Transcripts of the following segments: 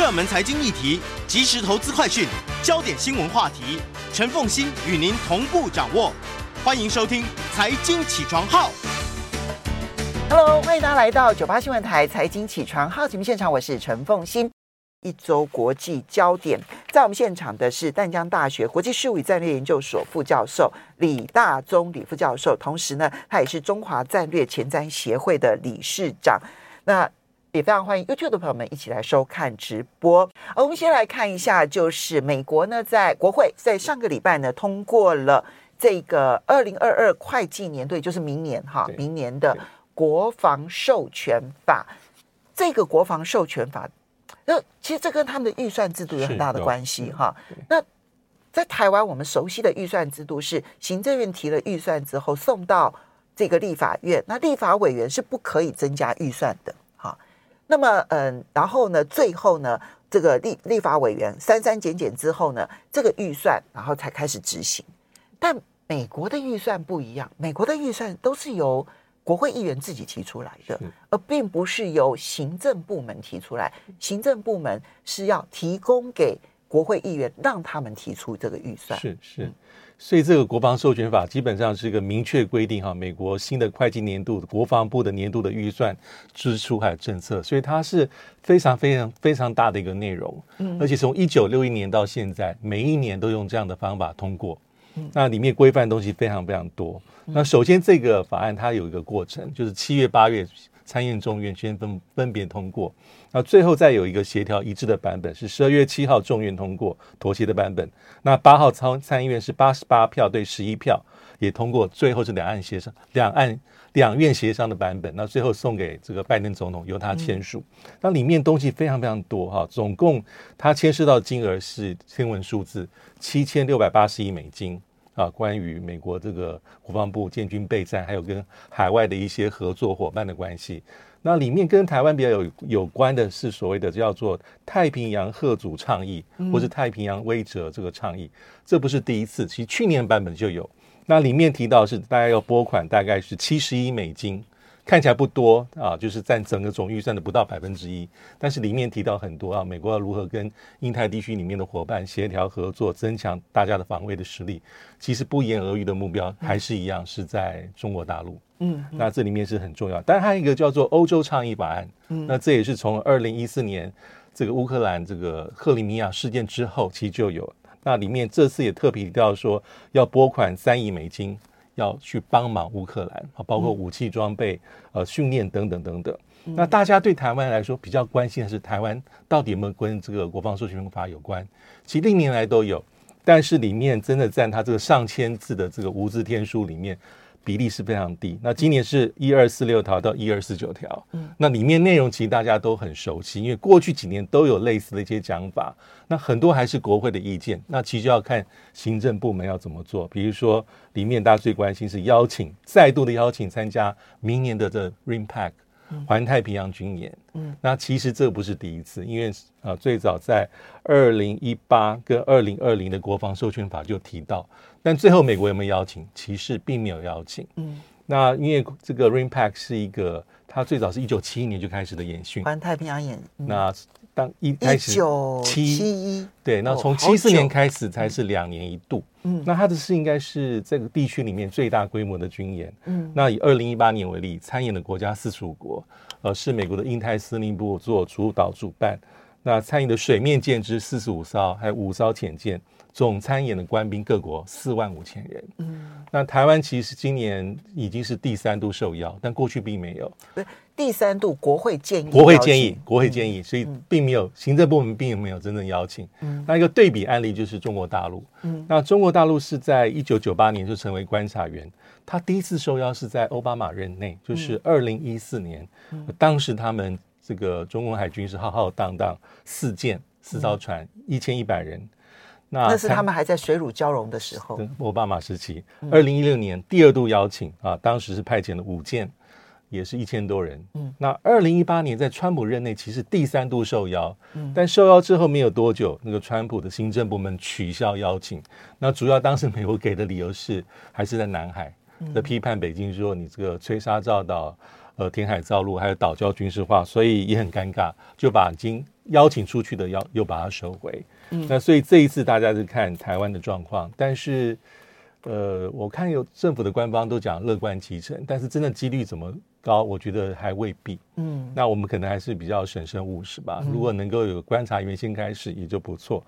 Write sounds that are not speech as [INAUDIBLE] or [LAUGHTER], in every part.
热门财经议题、即时投资快讯、焦点新闻话题，陈凤欣与您同步掌握。欢迎收听《财经起床号》。Hello，欢迎大家来到九八新闻台《财经起床号》节目现场，我是陈凤欣。一周国际焦点，在我们现场的是淡江大学国际事务与战略研究所副教授李大宗李副教授，同时呢，他也是中华战略前瞻协会的理事长。那也非常欢迎 YouTube 的朋友们一起来收看直播。而我们先来看一下，就是美国呢，在国会在上个礼拜呢通过了这个二零二二会计年度，就是明年哈，明年的国防授权法。这个国防授权法。那其实这跟他们的预算制度有很大的关系哈。那在台湾，我们熟悉的预算制度是行政院提了预算之后送到这个立法院，那立法委员是不可以增加预算的哈。那么嗯，然后呢，最后呢，这个立立法委员删删减减之后呢，这个预算然后才开始执行。但美国的预算不一样，美国的预算都是由国会议员自己提出来的，而并不是由行政部门提出来。行政部门是要提供给国会议员，让他们提出这个预算。是是，所以这个国防授权法基本上是一个明确规定哈，美国新的会计年度国防部的年度的预算支出还有政策，所以它是非常非常非常大的一个内容。嗯，而且从一九六一年到现在，每一年都用这样的方法通过。那里面规范的东西非常非常多。那首先这个法案它有一个过程，就是七月八月参院众院先分分别通过，那最后再有一个协调一致的版本，是十二月七号众院通过妥协的版本。那八号参参议院是八十八票对十一票也通过，最后是两岸协商两岸两院协商的版本。那最后送给这个拜登总统由他签署。那里面东西非常非常多哈，总共他牵涉到金额是天文数字七千六百八十亿美金。啊，关于美国这个国防部建军备战，还有跟海外的一些合作伙伴的关系，那里面跟台湾比较有有关的是所谓的叫做太平洋贺主倡议，或是太平洋威则这个倡议，这不是第一次，其实去年版本就有。那里面提到是大概要拨款，大概是七十亿美金。看起来不多啊，就是占整个总预算的不到百分之一。但是里面提到很多啊，美国要如何跟印太地区里面的伙伴协调合作，增强大家的防卫的实力。其实不言而喻的目标还是一样，是在中国大陆。嗯，那这里面是很重要。但还有一个叫做欧洲倡议法案。嗯，那这也是从二零一四年这个乌克兰这个克里米亚事件之后，其实就有。那里面这次也特别提到说，要拨款三亿美金。要去帮忙乌克兰啊，包括武器装备、呃训练等等等等。那大家对台湾来说比较关心的是，台湾到底有没有跟这个国防授权法有关？其实历年来都有，但是里面真的占它这个上千字的这个无字天书里面。比例是非常低。那今年是一二四六条到一二四九条，嗯，那里面内容其实大家都很熟悉，因为过去几年都有类似的一些讲法。那很多还是国会的意见，那其实就要看行政部门要怎么做。比如说，里面大家最关心是邀请再度的邀请参加明年的这 RIMPAC。环太平洋军演，嗯，那其实这不是第一次，因为呃，最早在二零一八跟二零二零的国防授权法就提到，但最后美国有没有邀请？其实并没有邀请，嗯，那因为这个 RIMPAC 是一个，它最早是一九七一年就开始的演训，环太平洋演，嗯、那。当一开始七一对，那从七四年开始才是两年一度。嗯，那它的是应该是这个地区里面最大规模的军演。嗯，那以二零一八年为例，参演的国家四十五国，呃，是美国的印太司令部做主导主办。那参演的水面舰只四十五艘，还有五艘潜舰。总参演的官兵各国四万五千人。嗯，那台湾其实今年已经是第三度受邀，但过去并没有。对，第三度国会建议，国会建议，国会建议，所以并没有行政部门并没有真正邀请。嗯，那一个对比案例就是中国大陆。嗯，那中国大陆是在一九九八年就成为观察员，他第一次受邀是在奥巴马任内，就是二零一四年，当时他们。这个中共海军是浩浩荡荡四舰四艘船一千一百人。那那是他们还在水乳交融的时候，奥巴马时期，二零一六年第二度邀请啊，当时是派遣了五舰，也是一千多人。嗯，那二零一八年在川普任内，其实第三度受邀，嗯，但受邀之后没有多久，那个川普的行政部门取消邀请。那主要当时美国给的理由是，还是在南海的批判北京说你这个吹沙造岛、呃填海造陆，还有岛礁军事化，所以也很尴尬，就把已经邀请出去的邀又把它收回。嗯，那所以这一次大家是看台湾的状况，但是，呃，我看有政府的官方都讲乐观其成，但是真的几率怎么高，我觉得还未必。嗯，那我们可能还是比较审慎务实吧。如果能够有观察员先开始，也就不错。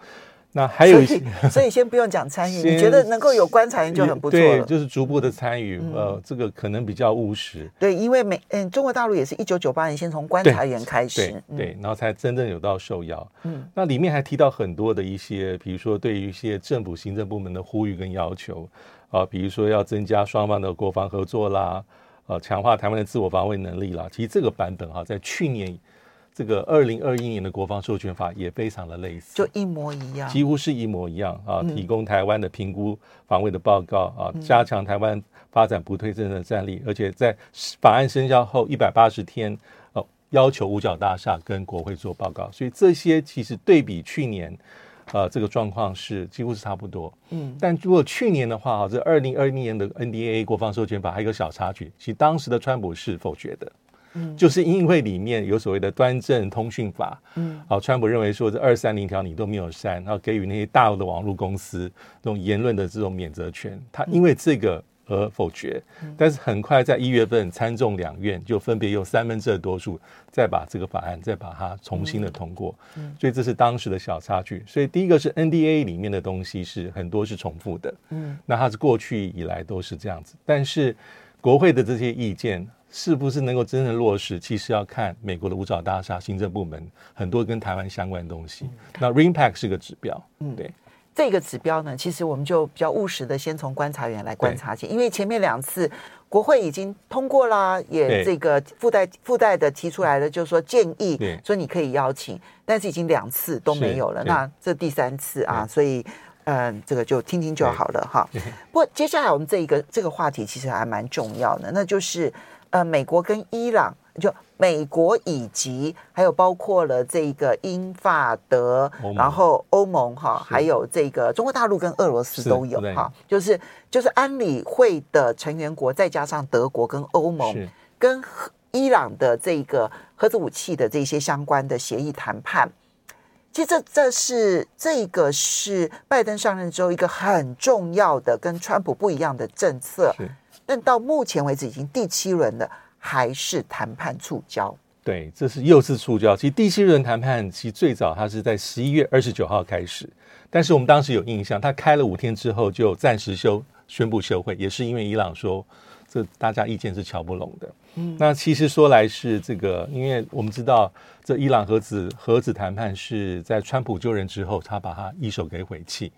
那还有一些，所以，[LAUGHS] 先不用讲参与，你觉得能够有观察员就很不错了。对，就是逐步的参与，嗯、呃，这个可能比较务实。对，因为美嗯，中国大陆也是一九九八年先从观察员开始，对，对，对，然后才真正有到受邀。嗯，那里面还提到很多的一些，比如说对于一些政府行政部门的呼吁跟要求啊、呃，比如说要增加双方的国防合作啦，呃，强化台湾的自我防卫能力啦。其实这个版本哈、啊，在去年。这个二零二一年的国防授权法也非常的类似，就一模一样，几乎是一模一样啊。提供台湾的评估防卫的报告啊，加强台湾发展不对称的战力，而且在法案生效后一百八十天，哦，要求五角大厦跟国会做报告。所以这些其实对比去年，呃，这个状况是几乎是差不多。嗯，但如果去年的话，哈，这二零二一年的 NDAA 国防授权法还有一个小插曲，其实当时的川普是否决的。嗯，就是因为里面有所谓的端正通讯法，嗯，好，川普认为说这二三零条你都没有删，然后给予那些大陆的网络公司这种言论的这种免责权，他因为这个而否决，但是很快在一月份参众两院就分别用三分之二多数再把这个法案再把它重新的通过，所以这是当时的小插曲。所以第一个是 NDA 里面的东西是很多是重复的，嗯，那它是过去以来都是这样子，但是国会的这些意见。是不是能够真正落实？其实要看美国的五角大厦行政部门很多跟台湾相关的东西。那 RIMPAC 是个指标，嗯，对。这个指标呢，其实我们就比较务实的，先从观察员来观察起，因为前面两次国会已经通过啦，也这个附带附带的提出来了，就是说建议说你可以邀请，但是已经两次都没有了。那这第三次啊，所以嗯、呃，这个就听听就好了哈。不过接下来我们这一个这个话题其实还蛮重要的，那就是。呃，美国跟伊朗，就美国以及还有包括了这个英法德，然后欧盟哈，还有这个中国大陆跟俄罗斯都有哈，就是就是安理会的成员国，再加上德国跟欧盟，跟伊朗的这个核子武器的这些相关的协议谈判，其实这这是这个是拜登上任之后一个很重要的跟川普不一样的政策。但到目前为止已经第七轮了，还是谈判触礁。对，这是又是触礁。其实第七轮谈判其实最早它是在十一月二十九号开始，但是我们当时有印象，它开了五天之后就暂时休宣布休会，也是因为伊朗说这大家意见是瞧不拢的。嗯，那其实说来是这个，因为我们知道这伊朗核子核子谈判是在川普就任之后，他把他一手给毁弃。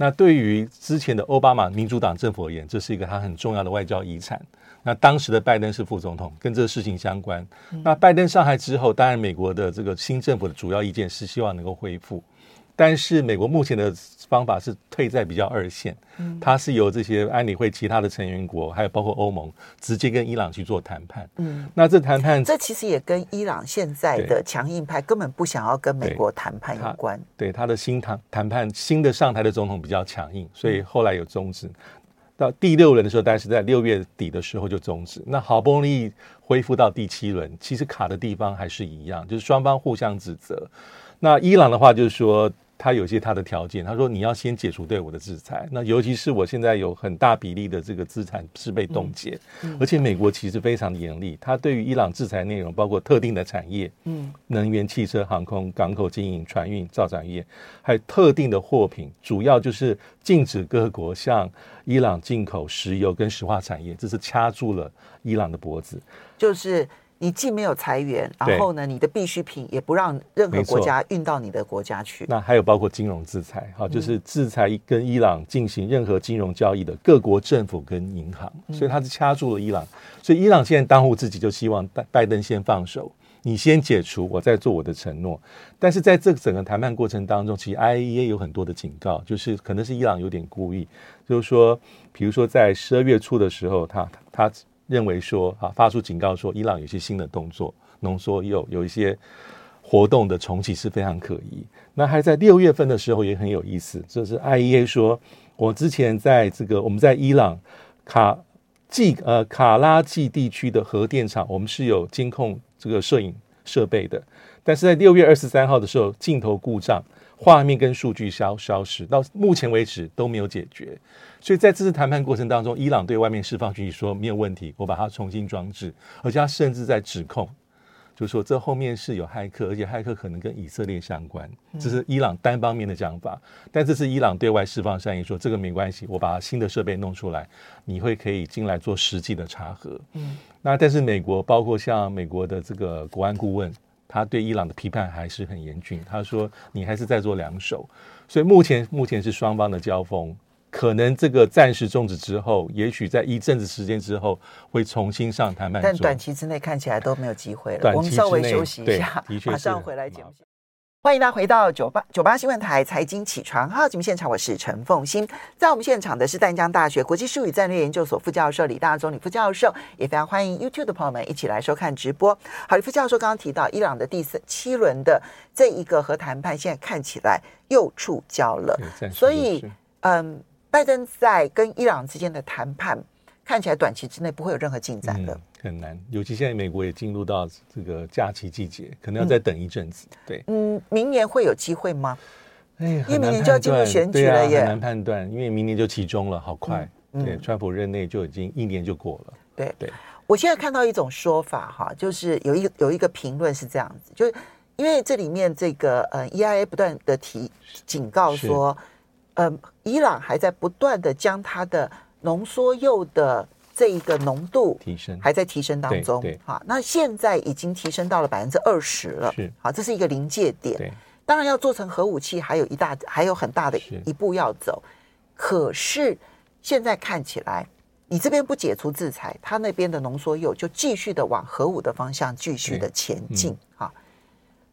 那对于之前的奥巴马民主党政府而言，这是一个他很重要的外交遗产。那当时的拜登是副总统，跟这个事情相关。那拜登上台之后，当然美国的这个新政府的主要意见是希望能够恢复。但是美国目前的方法是退在比较二线，嗯它是由这些安理会其他的成员国，还有包括欧盟，直接跟伊朗去做谈判。嗯，那这谈判，这其实也跟伊朗现在的强硬派根本不想要跟美国谈判有关。对，他的新谈谈判，新的上台的总统比较强硬，所以后来有终止。到第六轮的时候，大概是在六月底的时候就终止。那好不容易恢复到第七轮，其实卡的地方还是一样，就是双方互相指责。那伊朗的话就是说，他有些他的条件，他说你要先解除对我的制裁。那尤其是我现在有很大比例的这个资产是被冻结，嗯嗯、而且美国其实非常严厉，他对于伊朗制裁内容包括特定的产业，嗯，能源、汽车、航空、港口经营、船运、造船业，还有特定的货品，主要就是禁止各国向伊朗进口石油跟石化产业，这是掐住了伊朗的脖子，就是。你既没有裁员，然后呢，你的必需品也不让任何国家运到你的国家去。那还有包括金融制裁，哈，就是制裁跟伊朗进行任何金融交易的各国政府跟银行，所以他是掐住了伊朗。所以伊朗现在当务之急就希望拜拜登先放手，你先解除，我再做我的承诺。但是在这个整个谈判过程当中，其实 IAEA 有很多的警告，就是可能是伊朗有点故意，就是说，比如说在十二月初的时候，他他认为说啊，发出警告说伊朗有些新的动作，浓缩铀有一些活动的重启是非常可疑。那还在六月份的时候也很有意思，就是 I E A 说，我之前在这个我们在伊朗卡季呃卡拉季地区的核电厂，我们是有监控这个摄影设备的。但是在六月二十三号的时候，镜头故障，画面跟数据消消失，到目前为止都没有解决。所以在这次谈判过程当中，伊朗对外面释放讯息说没有问题，我把它重新装置，而且他甚至在指控，就是说这后面是有骇客，而且骇客可能跟以色列相关，这是伊朗单方面的讲法。但这是伊朗对外释放善意说这个没关系，我把新的设备弄出来，你会可以进来做实际的查核。嗯，那但是美国包括像美国的这个国安顾问。他对伊朗的批判还是很严峻。他说：“你还是在做两手，所以目前目前是双方的交锋，可能这个暂时终止之后，也许在一阵子时间之后会重新上谈判桌。但短期之内看起来都没有机会了。我们稍微休息一下，马上回来节目。”欢迎大家回到九八九八新闻台财经起床号节目现场，我是陈凤欣。在我们现场的是淡江大学国际事务与战略研究所副教授李大中李副教授，也非常欢迎 YouTube 的朋友们一起来收看直播。好，李副教授刚刚提到伊朗的第四七轮的这一个核谈判，现在看起来又触礁了，所以嗯，拜登在跟伊朗之间的谈判看起来短期之内不会有任何进展的。嗯很难，尤其现在美国也进入到这个假期季节，可能要再等一阵子。嗯、对，嗯，明年会有机会吗？哎，因为明年就要进入选举了耶，啊、很难判断，因为明年就期中了，好快。嗯、对，川普任内就已经一年就过了。对、嗯、对，我现在看到一种说法哈，就是有一有一个评论是这样子，就是因为这里面这个呃，EIA 不断的提警告说，呃，伊朗还在不断的将它的浓缩铀的。这一个浓度提升还在提升当中，好，那现在已经提升到了百分之二十了，是好，这是一个临界点。对，当然要做成核武器，还有一大还有很大的一步要走。可是现在看起来，你这边不解除制裁，他那边的浓缩铀就继续的往核武的方向继续的前进。好，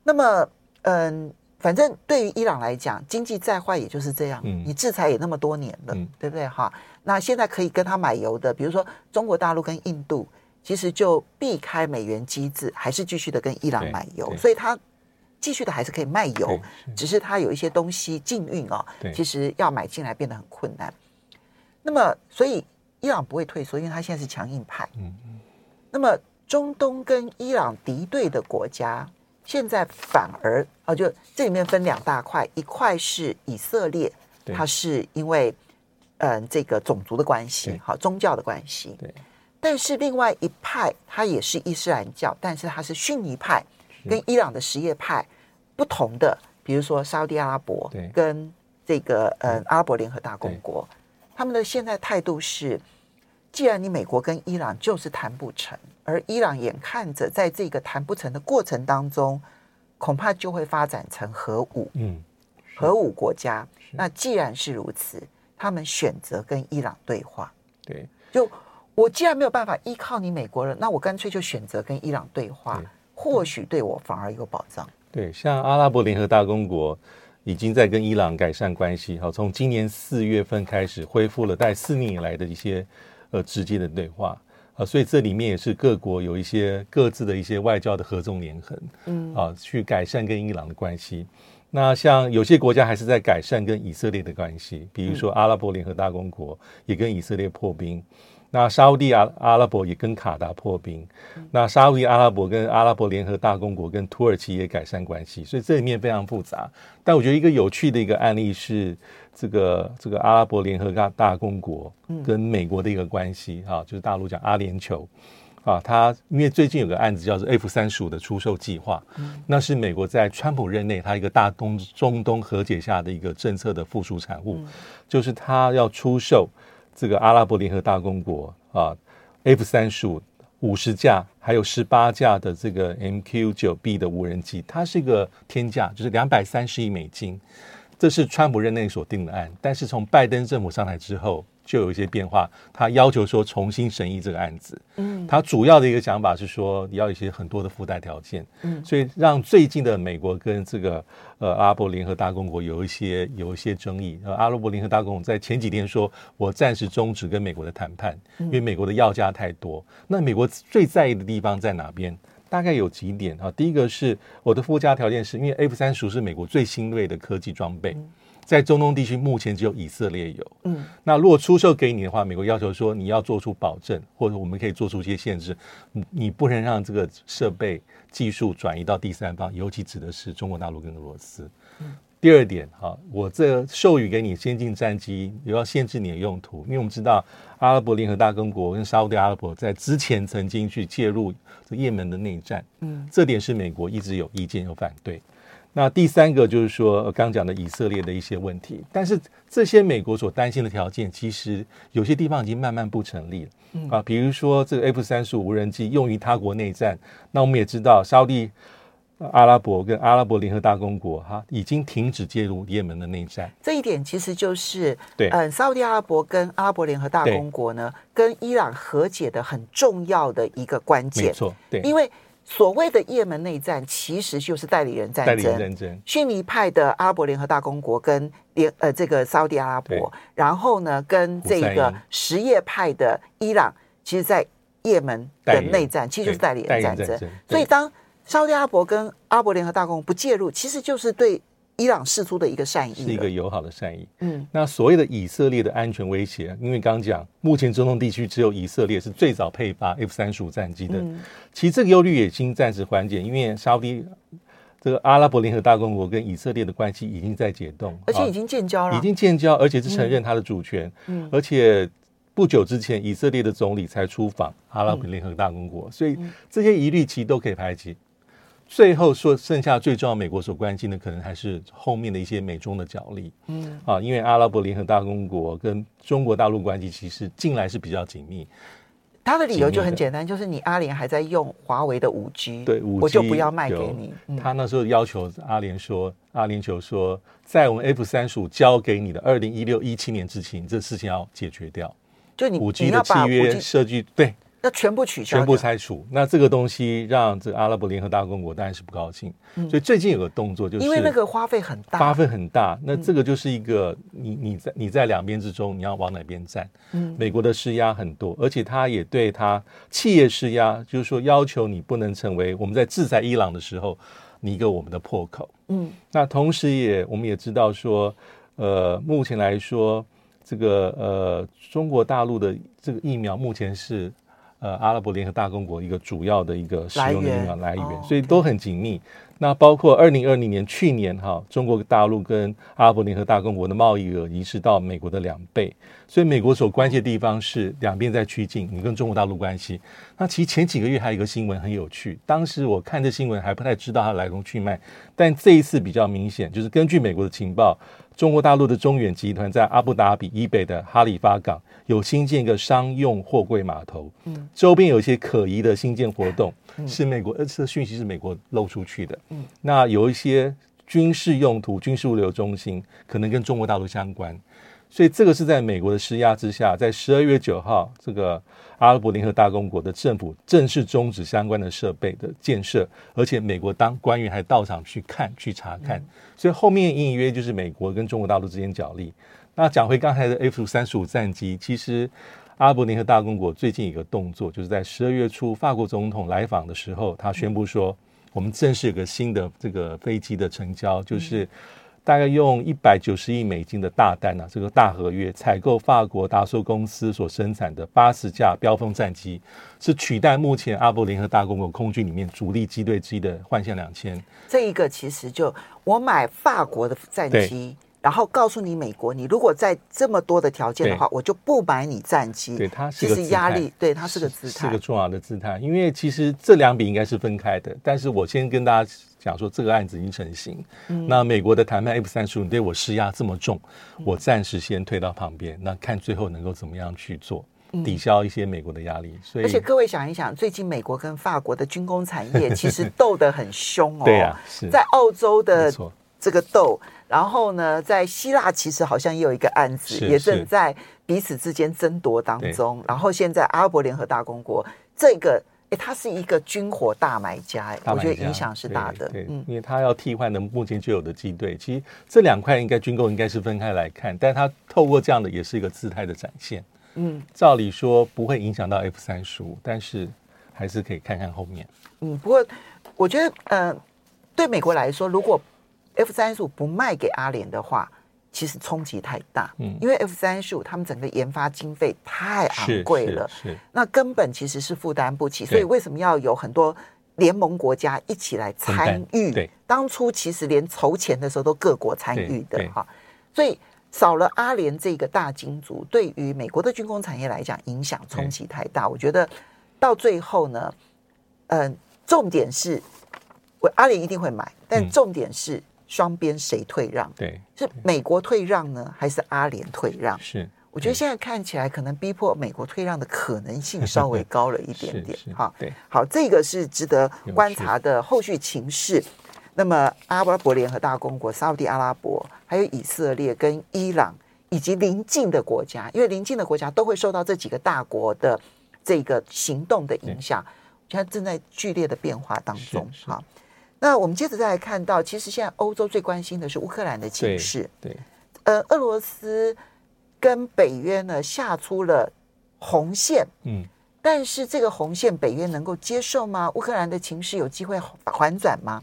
那么嗯。反正对于伊朗来讲，经济再坏也就是这样。嗯，你制裁也那么多年了，嗯、对不对？哈，那现在可以跟他买油的，比如说中国大陆跟印度，其实就避开美元机制，还是继续的跟伊朗买油，所以他继续的还是可以卖油，只是他有一些东西禁运哦，其实要买进来变得很困难。那么，所以伊朗不会退缩，因为他现在是强硬派。嗯嗯。那么，中东跟伊朗敌对的国家。现在反而啊，就这里面分两大块，一块是以色列，它是因为嗯这个种族的关系，好宗教的关系。对。但是另外一派，它也是伊斯兰教，但是它是逊尼派，跟伊朗的什叶派不同的。比如说沙乌地阿拉伯跟这个呃阿拉伯联合大公国，他们的现在态度是，既然你美国跟伊朗就是谈不成。而伊朗眼看着在这个谈不成的过程当中，恐怕就会发展成核武，嗯，核武国家。那既然是如此，他们选择跟伊朗对话。对，就我既然没有办法依靠你美国人，那我干脆就选择跟伊朗对话，或许对我反而有保障。对，像阿拉伯联合大公国已经在跟伊朗改善关系，好，从今年四月份开始恢复了在四年以来的一些呃直接的对话。啊，所以这里面也是各国有一些各自的一些外交的合纵连横，嗯，啊，去改善跟伊朗的关系。那像有些国家还是在改善跟以色列的关系，比如说阿拉伯联合大公国也跟以色列破冰。那沙乌地阿阿拉伯也跟卡达破冰，那沙乌地阿拉伯跟阿拉伯联合大公国跟土耳其也改善关系，所以这里面非常复杂。但我觉得一个有趣的一个案例是这个这个阿拉伯联合大大公国跟美国的一个关系哈，就是大陆讲阿联酋啊，他因为最近有个案子叫做 F 三十五的出售计划，那是美国在川普任内他一个大东中东和解下的一个政策的附属产物，就是他要出售。这个阿拉伯联合大公国啊，F 三十五五十架，还有十八架的这个 MQ 九 B 的无人机，它是一个天价，就是两百三十亿美金。这是川普任内所定的案，但是从拜登政府上台之后，就有一些变化，他要求说重新审议这个案子。嗯，他主要的一个想法是说你要一些很多的附带条件。嗯，所以让最近的美国跟这个呃阿拉伯联合大公国有一些有一些争议。呃，阿拉伯联合大公国在前几天说，我暂时终止跟美国的谈判，因为美国的要价太多。那美国最在意的地方在哪边？大概有几点啊？第一个是我的附加条件是，因为 F 三十五是美国最新锐的科技装备。嗯在中东地区，目前只有以色列有。嗯，那如果出售给你的话，美国要求说你要做出保证，或者我们可以做出一些限制，你你不能让这个设备技术转移到第三方，尤其指的是中国大陆跟俄罗斯。嗯，第二点哈，我这授予给你先进战机，也要限制你的用途，因为我们知道阿拉伯联合大公国跟沙乌地阿拉伯在之前曾经去介入这也门的内战，嗯，这点是美国一直有意见有反对。那第三个就是说，刚讲的以色列的一些问题，但是这些美国所担心的条件，其实有些地方已经慢慢不成立了。嗯啊，比如说这个 F 三十五无人机用于他国内战，那我们也知道，沙地阿拉伯跟阿拉伯联合大公国哈已经停止介入也门的内战。这一点其实就是对，嗯，沙地阿拉伯跟阿拉伯联合大公国呢，跟伊朗和解的很重要的一个关键。没错，对，因为。所谓的也门内战，其实就是代理人战争。代理人战争。逊尼派的阿拉伯联合大公国跟联呃这个沙乌地阿拉伯，然后呢跟这个什叶派的伊朗，其实，在也门的内战，其实就是代理人战争。所以，当沙乌地阿拉伯跟阿拉伯联合大公国不介入，其实就是对。伊朗释出的一个善意，是一个友好的善意。嗯，那所谓的以色列的安全威胁，因为刚刚讲，目前中东地区只有以色列是最早配发 F 三十五战机的。嗯，其实这个忧虑也已经暂时缓解，因为沙乌地这个阿拉伯联合大公国跟以色列的关系已经在解冻，而且已经建交了，已经建交，而且是承认它的主权。嗯，而且不久之前，以色列的总理才出访阿拉伯联合大公国，嗯，所以这些疑虑其实都可以排解。最后说，剩下最重要，美国所关心的可能还是后面的一些美中的角力。嗯，啊，因为阿拉伯联合大公国跟中国大陆关系其实近来是比较紧密。他的理由就很简单，就是你阿联还在用华为的五 G，对，五 G 我就不要卖给你。嗯、他那时候要求阿联说，阿联酋说，在我们 F 三十五交给你的二零一六一七年之前，这事情要解决掉。就你五 G 的契约设计对。那全部取消，全部拆除。那这个东西让这个阿拉伯联合大公国当然是不高兴。嗯、所以最近有个动作，就是因为那个花费很大，花费很大。那这个就是一个你你在你在两边之中，你要往哪边站？嗯，美国的施压很多，而且他也对他企业施压，就是说要求你不能成为我们在制裁伊朗的时候，你一个我们的破口。嗯，那同时也我们也知道说，呃，目前来说，这个呃中国大陆的这个疫苗目前是。呃，阿拉伯联合大公国一个主要的一个使用的疫苗来源，来源所以都很紧密。那包括二零二零年去年哈，中国大陆跟阿拉伯联合大公国的贸易额已是到美国的两倍，所以美国所关切的地方是两边在趋近，你跟中国大陆关系。那其实前几个月还有一个新闻很有趣，当时我看这新闻还不太知道它来龙去脉，但这一次比较明显，就是根据美国的情报，中国大陆的中远集团在阿布达比以北的哈利发港。有新建一个商用货柜码头，嗯，周边有一些可疑的新建活动，嗯、是美国，呃，这讯息是美国漏出去的，嗯，那有一些军事用途、军事物流中心，可能跟中国大陆相关，所以这个是在美国的施压之下，在十二月九号，这个阿拉伯联合大公国的政府正式终止相关的设备的建设，而且美国当官员还到场去看、去查看，所以后面隐隐约约就是美国跟中国大陆之间角力。那讲回刚才的 F 三十五战机，其实阿拉伯联合大公国最近一个动作，就是在十二月初法国总统来访的时候，他宣布说，我们正式有个新的这个飞机的成交，就是大概用一百九十亿美金的大单啊，这个大合约采购法国达索公司所生产的八十架标风战机，是取代目前阿拉伯联合大公国空军里面主力机队之一的幻象两千。这一个其实就我买法国的战机。然后告诉你，美国，你如果在这么多的条件的话，我就不买你战机。对，它是个压力，对，它是个姿态，是个重要的姿态。因为其实这两笔应该是分开的，但是我先跟大家讲说，这个案子已经成型。嗯、那美国的谈判 F 三十五对我施压这么重，我暂时先退到旁边，那看最后能够怎么样去做，抵消一些美国的压力。所以，而且各位想一想，最近美国跟法国的军工产业其实斗得很凶哦。[LAUGHS] 对呀、啊，是在澳洲的。这个斗，然后呢，在希腊其实好像也有一个案子，也正在彼此之间争夺当中。然后现在阿拉伯联合大公国这个，哎，他是一个军火大买家，哎，我觉得影响是大的。对，嗯，因为他要替换的目前就有的机队，其实这两块应该军购应该是分开来看，但他透过这样的也是一个姿态的展现。嗯，照理说不会影响到 F 三十五，但是还是可以看看后面。嗯，不过我觉得，呃，对美国来说，如果 F 三十五不卖给阿联的话，其实冲击太大。嗯，因为 F 三十五他们整个研发经费太昂贵了，是，那根本其实是负担不起。所以为什么要有很多联盟国家一起来参与？对，当初其实连筹钱的时候都各国参与的哈，所以。少了阿联这个大金主，对于美国的军工产业来讲，影响冲击太大。我觉得到最后呢，嗯、呃，重点是，我阿联一定会买，但重点是双边谁退让？对，是美国退让呢，还是阿联退让？是，我觉得现在看起来，可能逼迫美国退让的可能性稍微高了一点 [LAUGHS] 点。哈，对，好，这个是值得观察的后续情势。那么，阿拉伯联合大公国、沙乌地阿拉伯，还有以色列跟伊朗，以及邻近的国家，因为邻近的国家都会受到这几个大国的这个行动的影响，现在正在剧烈的变化当中。好，那我们接着再来看到，其实现在欧洲最关心的是乌克兰的情势。对，呃，俄罗斯跟北约呢下出了红线，嗯，但是这个红线北约能够接受吗？乌克兰的情势有机会缓转吗？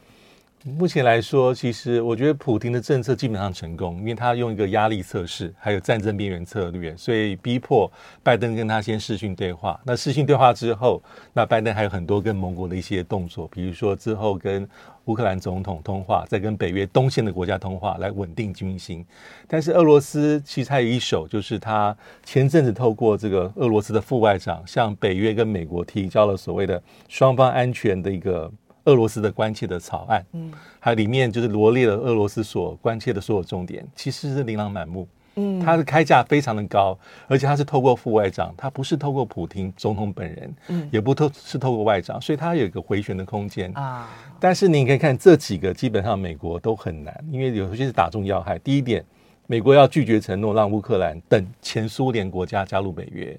目前来说，其实我觉得普丁的政策基本上成功，因为他用一个压力测试，还有战争边缘策略，所以逼迫拜登跟他先视讯对话。那视讯对话之后，那拜登还有很多跟盟国的一些动作，比如说之后跟乌克兰总统通话，再跟北约东线的国家通话，来稳定军心。但是俄罗斯其实还有一手，就是他前阵子透过这个俄罗斯的副外长，向北约跟美国提交了所谓的双方安全的一个。俄罗斯的关切的草案，嗯，还有里面就是罗列了俄罗斯所关切的所有重点，其实是琳琅满目，嗯，它的开价非常的高，而且它是透过副外长，它不是透过普京总统本人，嗯，也不透是透过外长，所以它有一个回旋的空间啊。但是你可以看这几个，基本上美国都很难，因为有些是打中要害。第一点，美国要拒绝承诺让乌克兰等前苏联国家加入北约，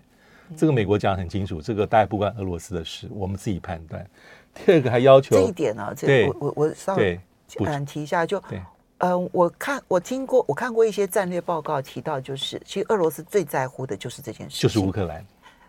这个美国讲得很清楚，这个大概不关俄罗斯的事，我们自己判断。第二个还要求这一点呢、啊，这我我我稍微嗯提一下，就嗯、呃，我看我听过我看过一些战略报告提到，就是其实俄罗斯最在乎的就是这件事，就是乌克兰。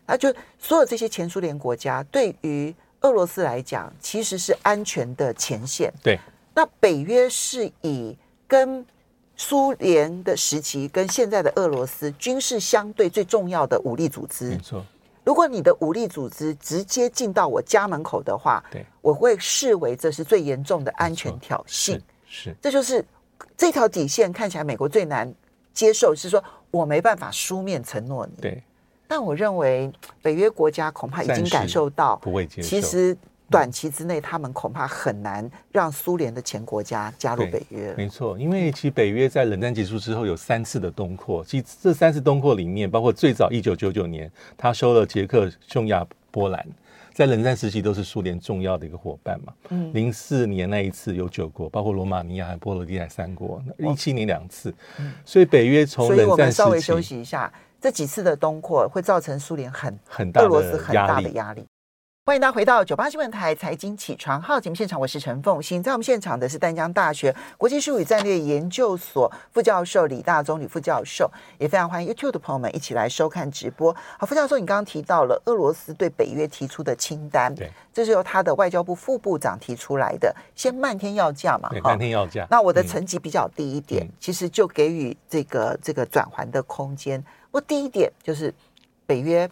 那就所有这些前苏联国家对于俄罗斯来讲，其实是安全的前线。对，那北约是以跟苏联的时期跟现在的俄罗斯军事相对最重要的武力组织，没错。如果你的武力组织直接进到我家门口的话，对，我会视为这是最严重的安全挑衅。是，是，这就是这条底线。看起来美国最难接受，是说我没办法书面承诺你。对，但我认为北约国家恐怕已经感受到，不会接受。其实。短期之内，他们恐怕很难让苏联的前国家加入北约。没错，因为其实北约在冷战结束之后有三次的东扩，其实这三次东扩里面，包括最早一九九九年，他收了捷克、匈牙、波兰，在冷战时期都是苏联重要的一个伙伴嘛。嗯，零四年那一次有九国，包括罗马尼亚和波罗的海三国。一七年两次，所以北约从冷战时期，所以我们稍微休息一下，这几次的东扩会造成苏联很很大的俄罗斯很大的压力。欢迎大家回到九八新闻台财经起床号节目现场，我是陈凤欣。在我们现场的是淡江大学国际事务与战略研究所副教授李大中李副教授，也非常欢迎 YouTube 的朋友们一起来收看直播。好，副教授，你刚刚提到了俄罗斯对北约提出的清单，对，这是由他的外交部副部长提出来的，先漫天要价嘛，漫天要价。那我的层级比较低一点，嗯、其实就给予这个这个转圜的空间。我第一点就是北约。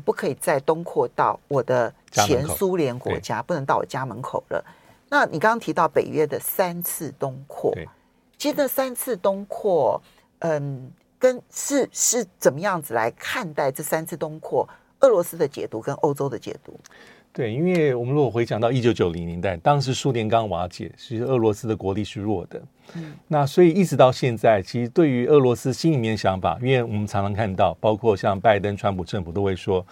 你不可以再东扩到我的前苏联国家，不能到我家门口了。那你刚刚提到北约的三次东扩，其实这三次东扩，嗯，跟是是怎么样子来看待这三次东扩？俄罗斯的解读跟欧洲的解读？对，因为我们如果回想到一九九零年代，当时苏联刚瓦解，其实俄罗斯的国力是弱的。嗯，那所以一直到现在，其实对于俄罗斯心里面的想法，因为我们常常看到，包括像拜登、川普政府都会说，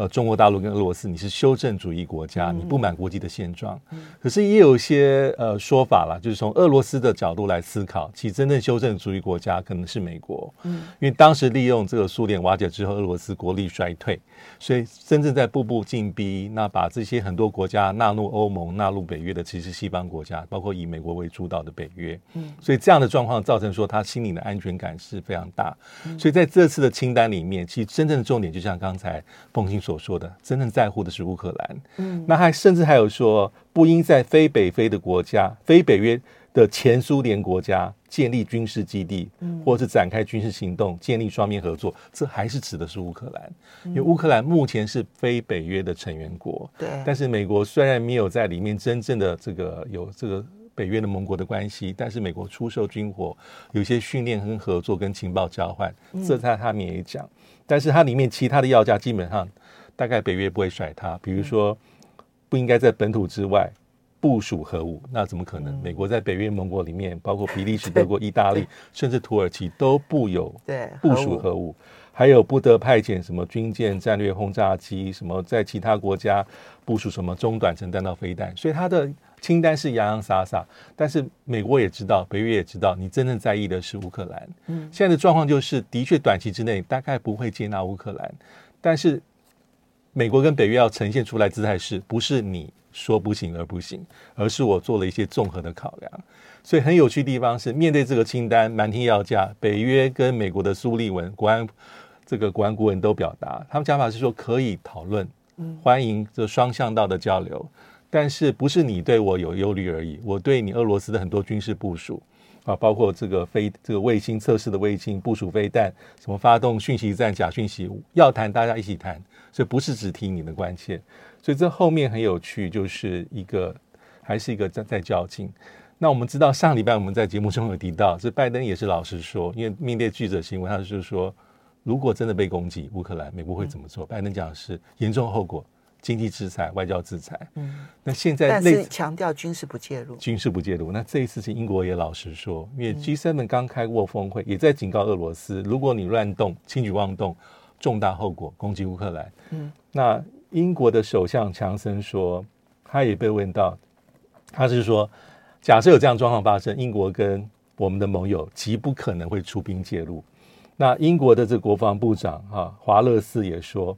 呃，中国大陆跟俄罗斯，你是修正主义国家，你不满国际的现状。可是也有一些呃说法啦，就是从俄罗斯的角度来思考，其实真正修正主义国家可能是美国。嗯，因为当时利用这个苏联瓦解之后，俄罗斯国力衰退，所以真正在步步进逼，那把这些很多国家纳入欧盟、纳入北约的，其实西方国家，包括以美国为主导的北约。嗯，所以这样的状况造成说他心里的安全感是非常大。所以在这次的清单里面，其实真正的重点就像刚才凤馨所说的，真正在乎的是乌克兰。嗯，那还甚至还有说，不应在非北非的国家、非北约的前苏联国家建立军事基地，嗯或者是展开军事行动，建立双边合作。这还是指的是乌克兰，因为乌克兰目前是非北约的成员国。对，但是美国虽然没有在里面真正的这个有这个北约的盟国的关系，但是美国出售军火，有些训练跟合作跟情报交换，这在他们也讲。但是它里面其他的要价基本上。大概北约不会甩他，比如说不应该在本土之外部署核武，那怎么可能？美国在北约盟国里面，包括比利时、德国、意大利，甚至土耳其都不有部署核武，还有不得派遣什么军舰、战略轰炸机，什么在其他国家部署什么中短程弹道飞弹，所以他的清单是洋洋洒洒。但是美国也知道，北约也知道，你真正在意的是乌克兰。嗯，现在的状况就是，的确短期之内大概不会接纳乌克兰，但是。美国跟北约要呈现出来姿态是不是你说不行而不行，而是我做了一些综合的考量。所以很有趣的地方是，面对这个清单满天要价，北约跟美国的苏利文国安这个国安顾问都表达，他们讲法是说可以讨论，欢迎这双向道的交流，但是不是你对我有忧虑而已，我对你俄罗斯的很多军事部署。啊，包括这个飞这个卫星测试的卫星部署飞弹，什么发动讯息战、假讯息，要谈大家一起谈，所以不是只听你的关切。所以这后面很有趣，就是一个还是一个在在较劲。那我们知道上礼拜我们在节目中有提到，这拜登也是老实说，因为面对记者新闻，他就是说，如果真的被攻击乌克兰，美国会怎么做？嗯、拜登讲的是严重后果。经济制裁、外交制裁，嗯，那现在但是强调军事不介入，军事不介入。那这一次是英国也老实说，因为 G7 刚开过峰会，也在警告俄罗斯，如果你乱动、轻举妄动，重大后果，攻击乌克兰。嗯，那英国的首相强森说，他也被问到，他是说，假设有这样状况发生，英国跟我们的盟友极不可能会出兵介入。那英国的这国防部长哈华勒斯也说。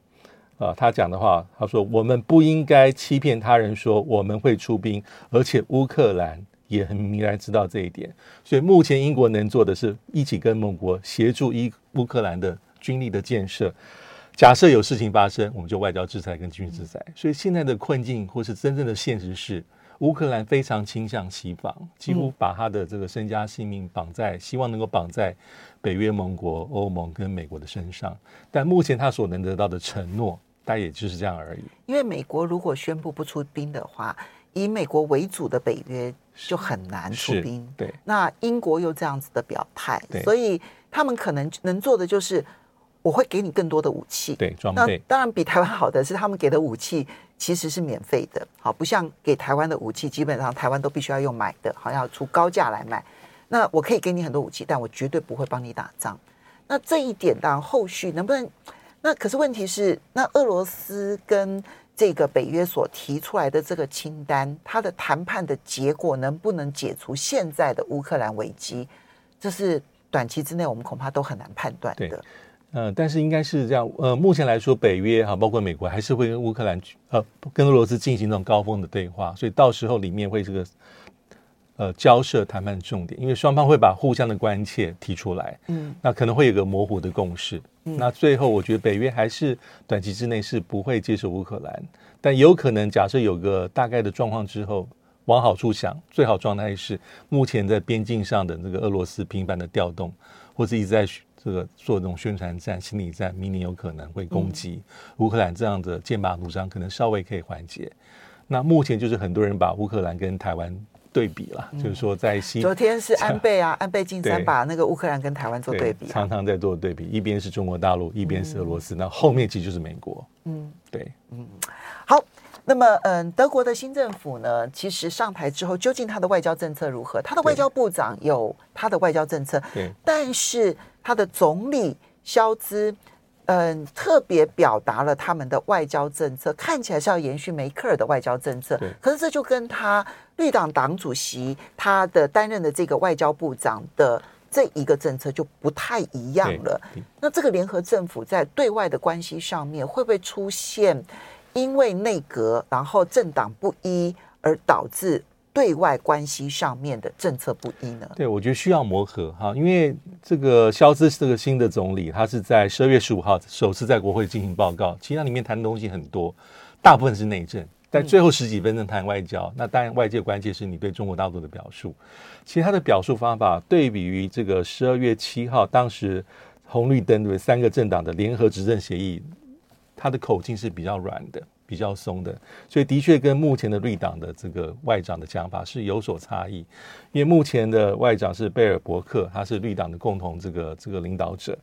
啊，他讲的话，他说我们不应该欺骗他人说我们会出兵，而且乌克兰也很明白知道这一点。所以目前英国能做的是一起跟盟国协助伊乌克兰的军力的建设。假设有事情发生，我们就外交制裁跟军事制裁。所以现在的困境或是真正的现实是，乌克兰非常倾向西方，几乎把他的这个身家性命绑在，希望能够绑在北约盟国、欧盟跟美国的身上。但目前他所能得到的承诺。大概也就是这样而已。因为美国如果宣布不出兵的话，以美国为主的北约就很难出兵。对，那英国又这样子的表态，所以他们可能能做的就是，我会给你更多的武器，对，装备。当然比台湾好的是，他们给的武器其实是免费的，好，不像给台湾的武器，基本上台湾都必须要用买的，好像要出高价来买。那我可以给你很多武器，但我绝对不会帮你打仗。那这一点当然后续能不能？那可是问题是，那俄罗斯跟这个北约所提出来的这个清单，它的谈判的结果能不能解除现在的乌克兰危机？这是短期之内我们恐怕都很难判断的。嗯、呃，但是应该是这样。呃，目前来说，北约哈，包括美国，还是会跟乌克兰呃跟俄罗斯进行这种高峰的对话，所以到时候里面会这个。呃，交涉谈判重点，因为双方会把互相的关切提出来，嗯，那可能会有个模糊的共识，嗯，那最后我觉得北约还是短期之内是不会接受乌克兰，但有可能假设有个大概的状况之后，往好处想，最好状态是目前在边境上的那个俄罗斯频繁的调动，或者一直在这个做这种宣传战、心理战，明年有可能会攻击乌克兰这样的剑拔弩张，可能稍微可以缓解。那目前就是很多人把乌克兰跟台湾。对比了，就是说在西、嗯、昨天是安倍啊，[LAUGHS] 安倍晋三把那个乌克兰跟台湾做对比、啊，常常在做对比，一边是中国大陆，一边是俄罗斯，那、嗯、后面其实就是美国。嗯，对，嗯，好，那么嗯，德国的新政府呢，其实上台之后，究竟他的外交政策如何？他的外交部长有他的外交政策，对，但是他的总理肖兹。嗯，特别表达了他们的外交政策，看起来是要延续梅克尔的外交政策。可是这就跟他绿党党主席他的担任的这个外交部长的这一个政策就不太一样了。那这个联合政府在对外的关系上面会不会出现因为内阁然后政党不一而导致？对外关系上面的政策不一呢？对，我觉得需要磨合哈，因为这个肖兹这个新的总理，他是在十二月十五号首次在国会进行报告，其实它里面谈的东西很多，大部分是内政，但最后十几分钟谈外交。嗯、那当然，外界关切是你对中国大陆的表述。其实他的表述方法，对比于这个十二月七号当时红绿灯对三个政党的联合执政协议，他的口径是比较软的。比较松的，所以的确跟目前的绿党的这个外长的讲法是有所差异。因为目前的外长是贝尔伯克，他是绿党的共同这个这个领导者，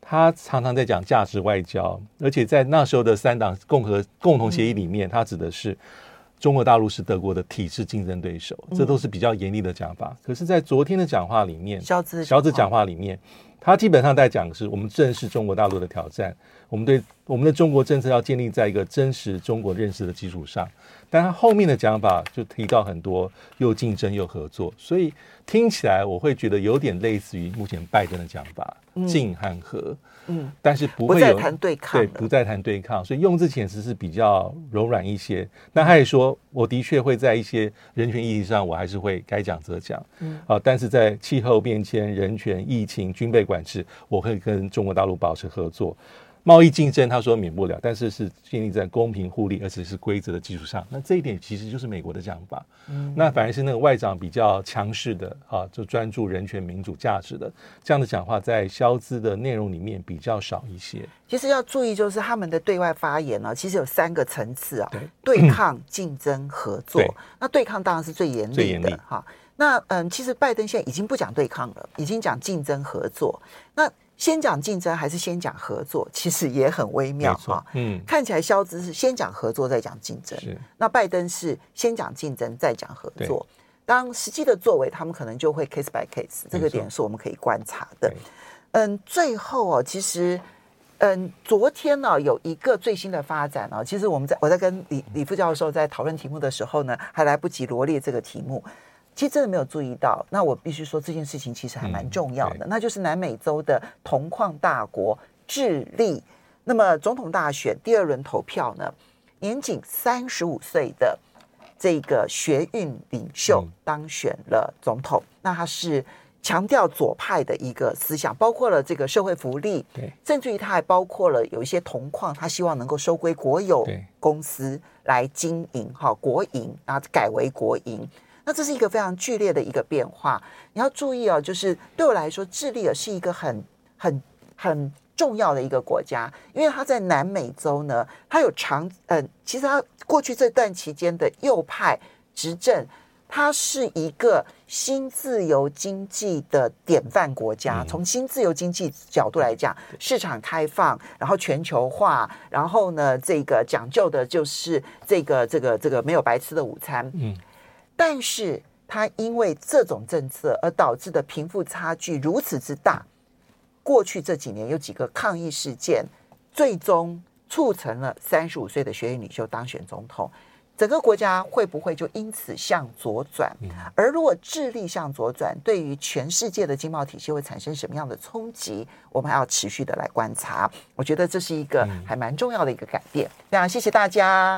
他常常在讲价值外交，而且在那时候的三党共和共同协议里面，他指的是中国大陆是德国的体制竞争对手，这都是比较严厉的讲法。可是，在昨天的讲话里面，小子小子讲话里面。他基本上在讲的是，我们正视中国大陆的挑战，我们对我们的中国政策要建立在一个真实中国认识的基础上。但他后面的讲法就提到很多又竞争又合作，所以听起来我会觉得有点类似于目前拜登的讲法，竞和和。嗯，但是不会有谈对抗，对，不再谈对抗，所以用字遣词是比较柔软一些。那他也说，我的确会在一些人权议题上，我还是会该讲则讲。嗯，啊，但是在气候变迁、人权、疫情、军备管制，我会跟中国大陆保持合作。贸易竞争，他说免不了，但是是建立在公平互利，而且是规则的基础上。那这一点其实就是美国的讲法。嗯，那反而是那个外长比较强势的啊，就专注人权、民主价值的这样的讲话，在消资的内容里面比较少一些。其实要注意，就是他们的对外发言呢，其实有三个层次啊：对，对抗、竞争、合作。那对抗当然是最严厉的哈。那嗯，其实拜登现在已经不讲对抗了，已经讲竞争合作。那先讲竞争还是先讲合作，[LAUGHS] 其实也很微妙哈。嗯，看起来肖兹是先讲合作再讲竞争，是那拜登是先讲竞争再讲合作。当实际的作为，他们可能就会 case by case，这个点是我们可以观察的。嗯，最后哦，其实嗯，昨天呢有一个最新的发展哦，其实我们在我在跟李李副教授在讨论题目的时候呢，还来不及罗列这个题目。其实真的没有注意到，那我必须说这件事情其实还蛮重要的，嗯、那就是南美洲的铜矿大国智利。那么总统大选第二轮投票呢，年仅三十五岁的这个学运领袖当选了总统。嗯、那他是强调左派的一个思想，包括了这个社会福利，对，甚至于他还包括了有一些铜矿，他希望能够收归国有公司来经营，哈，国营啊，改为国营。那这是一个非常剧烈的一个变化，你要注意哦，就是对我来说，智利是一个很很很重要的一个国家，因为它在南美洲呢，它有长嗯、呃，其实它过去这段期间的右派执政，它是一个新自由经济的典范国家。从新自由经济角度来讲，市场开放，然后全球化，然后呢，这个讲究的就是这个这个这个没有白吃的午餐，嗯。但是，他因为这种政策而导致的贫富差距如此之大，过去这几年有几个抗议事件，最终促成了三十五岁的学运领袖当选总统。整个国家会不会就因此向左转？而如果智利向左转，对于全世界的经贸体系会产生什么样的冲击？我们还要持续的来观察。我觉得这是一个还蛮重要的一个改变。非常谢谢大家。